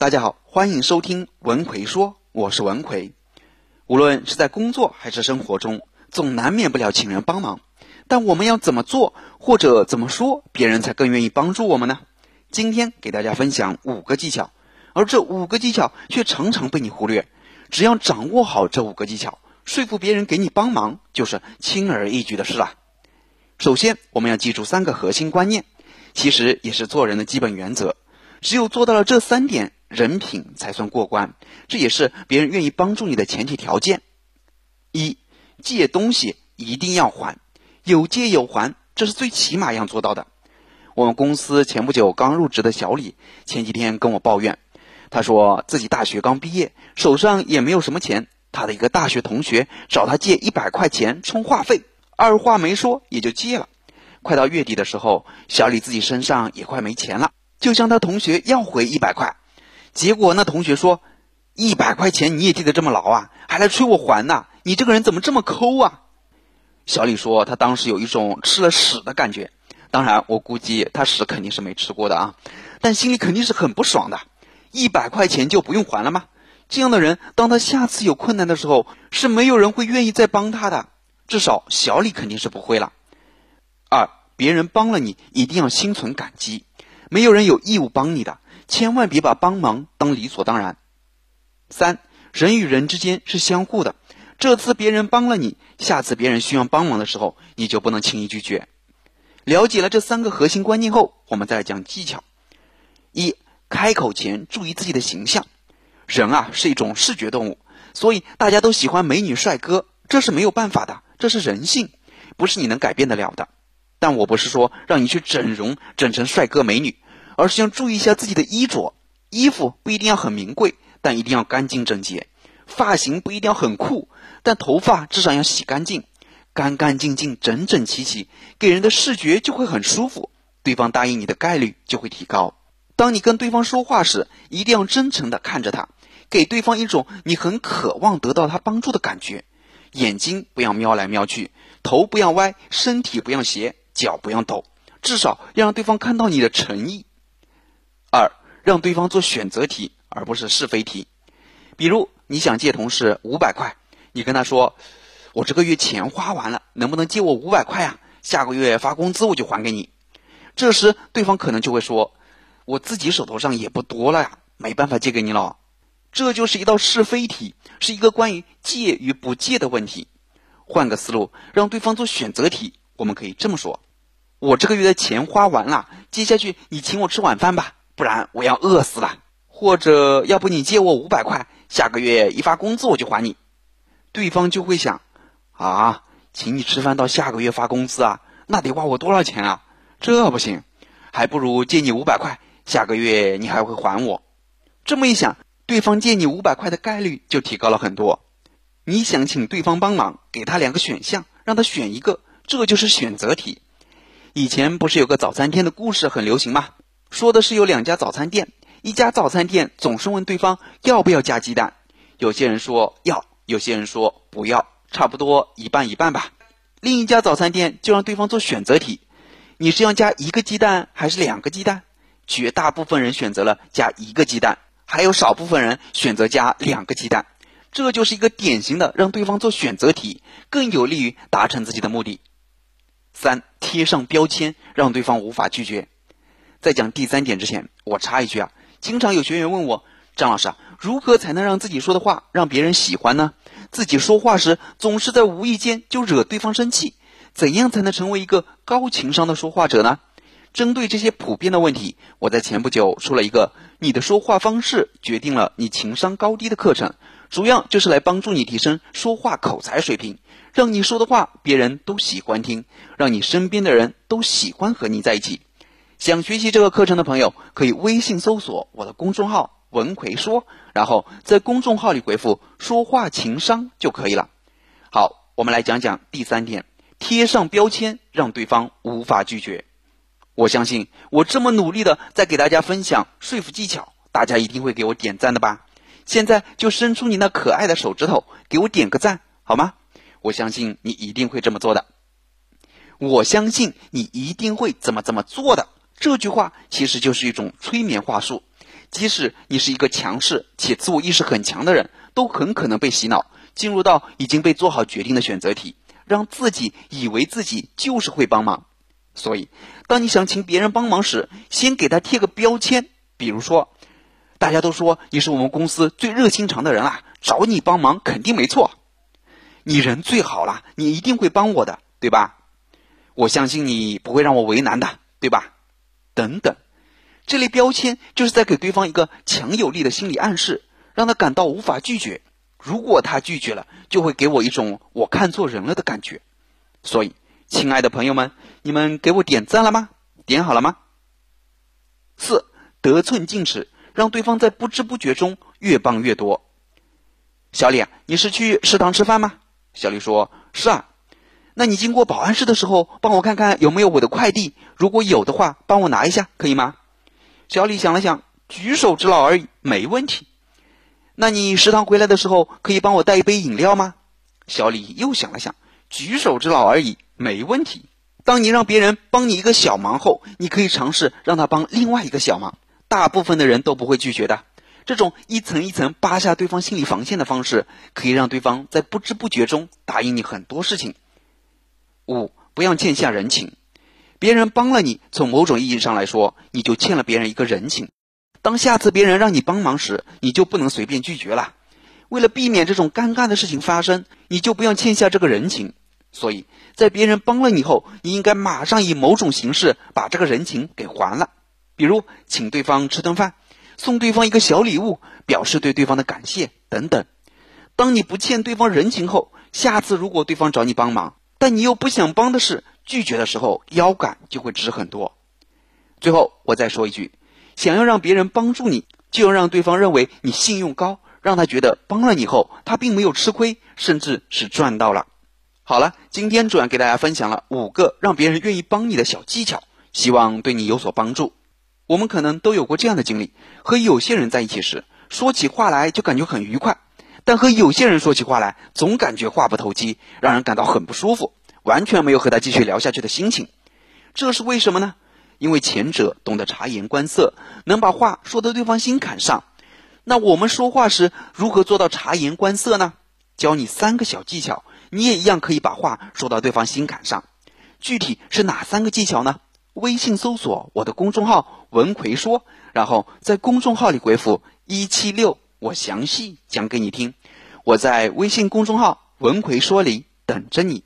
大家好，欢迎收听文奎说，我是文奎。无论是在工作还是生活中，总难免不了请人帮忙。但我们要怎么做或者怎么说，别人才更愿意帮助我们呢？今天给大家分享五个技巧，而这五个技巧却常常被你忽略。只要掌握好这五个技巧，说服别人给你帮忙就是轻而易举的事了。首先，我们要记住三个核心观念，其实也是做人的基本原则。只有做到了这三点。人品才算过关，这也是别人愿意帮助你的前提条件。一借东西一定要还，有借有还，这是最起码要做到的。我们公司前不久刚入职的小李，前几天跟我抱怨，他说自己大学刚毕业，手上也没有什么钱，他的一个大学同学找他借一百块钱充话费，二话没说也就借了。快到月底的时候，小李自己身上也快没钱了，就向他同学要回一百块。结果那同学说：“一百块钱你也记得这么牢啊？还来催我还呢？你这个人怎么这么抠啊？”小李说：“他当时有一种吃了屎的感觉。当然，我估计他屎肯定是没吃过的啊，但心里肯定是很不爽的。一百块钱就不用还了吗？这样的人，当他下次有困难的时候，是没有人会愿意再帮他的。至少小李肯定是不会了。二，别人帮了你，一定要心存感激。没有人有义务帮你的。”千万别把帮忙当理所当然。三，人与人之间是相互的，这次别人帮了你，下次别人需要帮忙的时候，你就不能轻易拒绝。了解了这三个核心观念后，我们再来讲技巧。一，开口前注意自己的形象。人啊是一种视觉动物，所以大家都喜欢美女帅哥，这是没有办法的，这是人性，不是你能改变得了的。但我不是说让你去整容，整成帅哥美女。而是要注意一下自己的衣着，衣服不一定要很名贵，但一定要干净整洁；发型不一定要很酷，但头发至少要洗干净，干干净净、整整齐齐，给人的视觉就会很舒服，对方答应你的概率就会提高。当你跟对方说话时，一定要真诚地看着他，给对方一种你很渴望得到他帮助的感觉。眼睛不要瞄来瞄去，头不要歪，身体不要斜，脚不要抖，至少要让对方看到你的诚意。二，让对方做选择题，而不是是非题。比如，你想借同事五百块，你跟他说：“我这个月钱花完了，能不能借我五百块啊？下个月发工资我就还给你。”这时，对方可能就会说：“我自己手头上也不多了呀，没办法借给你了。”这就是一道是非题，是一个关于借与不借的问题。换个思路，让对方做选择题，我们可以这么说：“我这个月的钱花完了，接下去你请我吃晚饭吧。”不然我要饿死了，或者要不你借我五百块，下个月一发工资我就还你。对方就会想，啊，请你吃饭到下个月发工资啊，那得花我多少钱啊？这不行，还不如借你五百块，下个月你还会还我。这么一想，对方借你五百块的概率就提高了很多。你想请对方帮忙，给他两个选项，让他选一个，这就是选择题。以前不是有个早餐店的故事很流行吗？说的是有两家早餐店，一家早餐店总是问对方要不要加鸡蛋，有些人说要，有些人说不要，差不多一半一半吧。另一家早餐店就让对方做选择题，你是要加一个鸡蛋还是两个鸡蛋？绝大部分人选择了加一个鸡蛋，还有少部分人选择加两个鸡蛋。这就是一个典型的让对方做选择题，更有利于达成自己的目的。三，贴上标签，让对方无法拒绝。在讲第三点之前，我插一句啊，经常有学员问我，张老师啊，如何才能让自己说的话让别人喜欢呢？自己说话时总是在无意间就惹对方生气，怎样才能成为一个高情商的说话者呢？针对这些普遍的问题，我在前不久出了一个《你的说话方式决定了你情商高低》的课程，主要就是来帮助你提升说话口才水平，让你说的话别人都喜欢听，让你身边的人都喜欢和你在一起。想学习这个课程的朋友，可以微信搜索我的公众号“文奎说”，然后在公众号里回复“说话情商”就可以了。好，我们来讲讲第三点：贴上标签，让对方无法拒绝。我相信，我这么努力的在给大家分享说服技巧，大家一定会给我点赞的吧？现在就伸出你那可爱的手指头，给我点个赞好吗？我相信你一定会这么做的。我相信你一定会怎么怎么做的。这句话其实就是一种催眠话术，即使你是一个强势且自我意识很强的人，都很可能被洗脑，进入到已经被做好决定的选择题，让自己以为自己就是会帮忙。所以，当你想请别人帮忙时，先给他贴个标签，比如说，大家都说你是我们公司最热心肠的人啦，找你帮忙肯定没错。你人最好了，你一定会帮我的，对吧？我相信你不会让我为难的，对吧？等等，这类标签就是在给对方一个强有力的心理暗示，让他感到无法拒绝。如果他拒绝了，就会给我一种我看错人了的感觉。所以，亲爱的朋友们，你们给我点赞了吗？点好了吗？四得寸进尺，让对方在不知不觉中越帮越多。小李，你是去食堂吃饭吗？小李说：“是啊。”那你经过保安室的时候，帮我看看有没有我的快递。如果有的话，帮我拿一下，可以吗？小李想了想，举手之劳而已，没问题。那你食堂回来的时候，可以帮我带一杯饮料吗？小李又想了想，举手之劳而已，没问题。当你让别人帮你一个小忙后，你可以尝试让他帮另外一个小忙。大部分的人都不会拒绝的。这种一层一层扒下对方心理防线的方式，可以让对方在不知不觉中答应你很多事情。五，不要欠下人情。别人帮了你，从某种意义上来说，你就欠了别人一个人情。当下次别人让你帮忙时，你就不能随便拒绝了。为了避免这种尴尬的事情发生，你就不要欠下这个人情。所以在别人帮了你后，你应该马上以某种形式把这个人情给还了，比如请对方吃顿饭，送对方一个小礼物，表示对对方的感谢等等。当你不欠对方人情后，下次如果对方找你帮忙，但你又不想帮的事，拒绝的时候腰杆就会直很多。最后我再说一句，想要让别人帮助你，就要让对方认为你信用高，让他觉得帮了你后，他并没有吃亏，甚至是赚到了。好了，今天主要给大家分享了五个让别人愿意帮你的小技巧，希望对你有所帮助。我们可能都有过这样的经历：和有些人在一起时，说起话来就感觉很愉快。但和有些人说起话来，总感觉话不投机，让人感到很不舒服，完全没有和他继续聊下去的心情。这是为什么呢？因为前者懂得察言观色，能把话说到对方心坎上。那我们说话时如何做到察言观色呢？教你三个小技巧，你也一样可以把话说到对方心坎上。具体是哪三个技巧呢？微信搜索我的公众号“文奎说”，然后在公众号里回复“一七六”。我详细讲给你听，我在微信公众号“文奎说”里等着你。